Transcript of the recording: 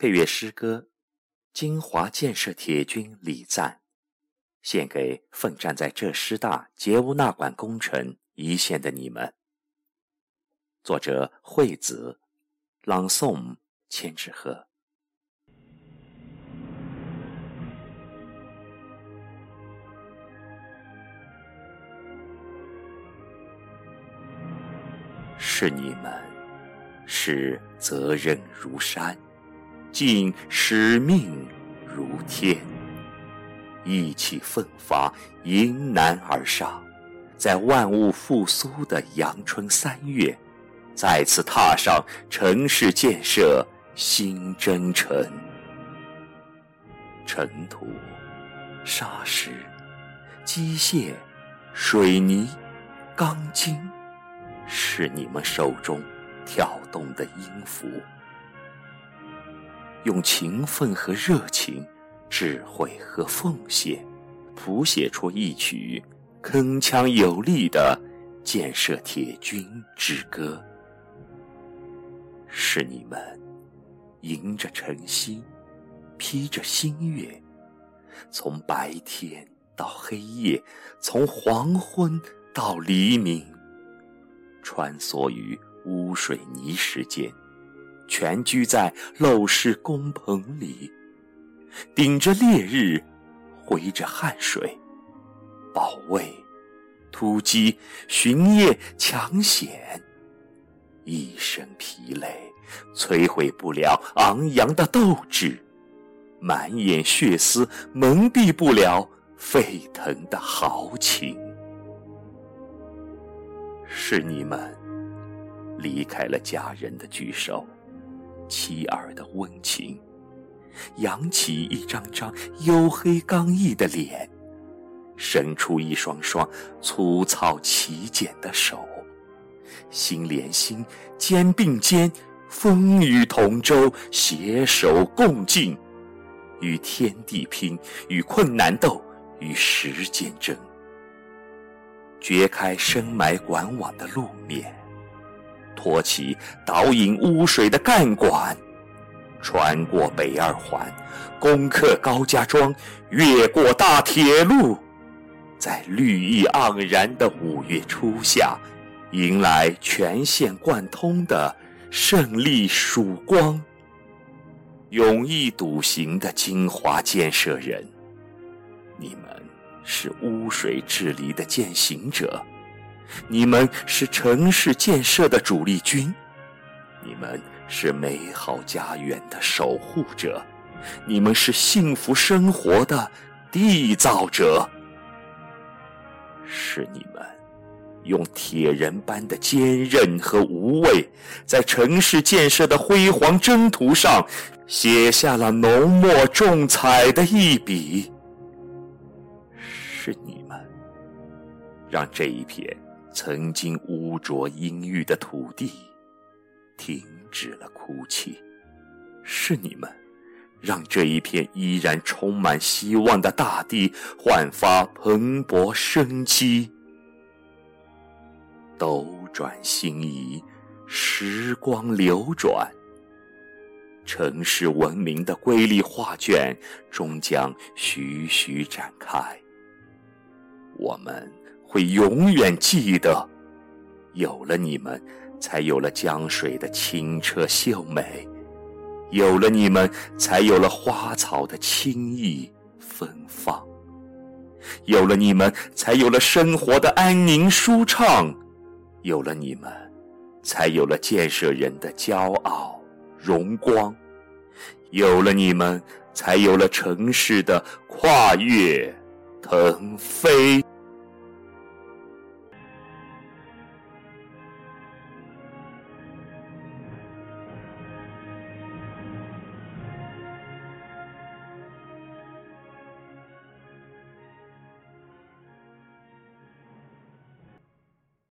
配乐诗歌《金华建设铁军礼赞》，献给奋战在浙师大截污纳管工程一线的你们。作者：惠子，朗诵：千纸鹤。是你们，是责任如山。尽使命如天，意气奋发，迎难而上，在万物复苏的阳春三月，再次踏上城市建设新征程。尘土、沙石、机械、水泥、钢筋，是你们手中跳动的音符。用勤奋和热情、智慧和奉献，谱写出一曲铿锵有力的建设铁军之歌。是你们迎着晨曦，披着新月，从白天到黑夜，从黄昏到黎明，穿梭于污水泥石间。全居在陋室工棚里，顶着烈日，挥着汗水，保卫、突击、巡夜、抢险，一身疲累，摧毁不了昂扬的斗志，满眼血丝蒙蔽不了沸腾的豪情。是你们离开了家人的聚首。妻儿的温情，扬起一张张黝黑刚毅的脸，伸出一双双粗糙齐简的手，心连心，肩并肩，风雨同舟，携手共进，与天地拼，与困难斗，与时间争，掘开深埋管网的路面。托起导引污水的干管，穿过北二环，攻克高家庄，越过大铁路，在绿意盎然的五月初夏，迎来全线贯通的胜利曙光。勇毅笃行的金华建设人，你们是污水治理的践行者。你们是城市建设的主力军，你们是美好家园的守护者，你们是幸福生活的缔造者。是你们用铁人般的坚韧和无畏，在城市建设的辉煌征途上写下了浓墨重彩的一笔。是你们让这一片。曾经污浊阴郁的土地，停止了哭泣。是你们，让这一片依然充满希望的大地焕发蓬勃生机。斗转星移，时光流转，城市文明的瑰丽画卷终将徐徐展开。我们。会永远记得，有了你们，才有了江水的清澈秀美；有了你们，才有了花草的轻逸芬芳；有了你们，才有了生活的安宁舒畅；有了你们，才有了建设人的骄傲荣光；有了你们，才有了城市的跨越腾飞。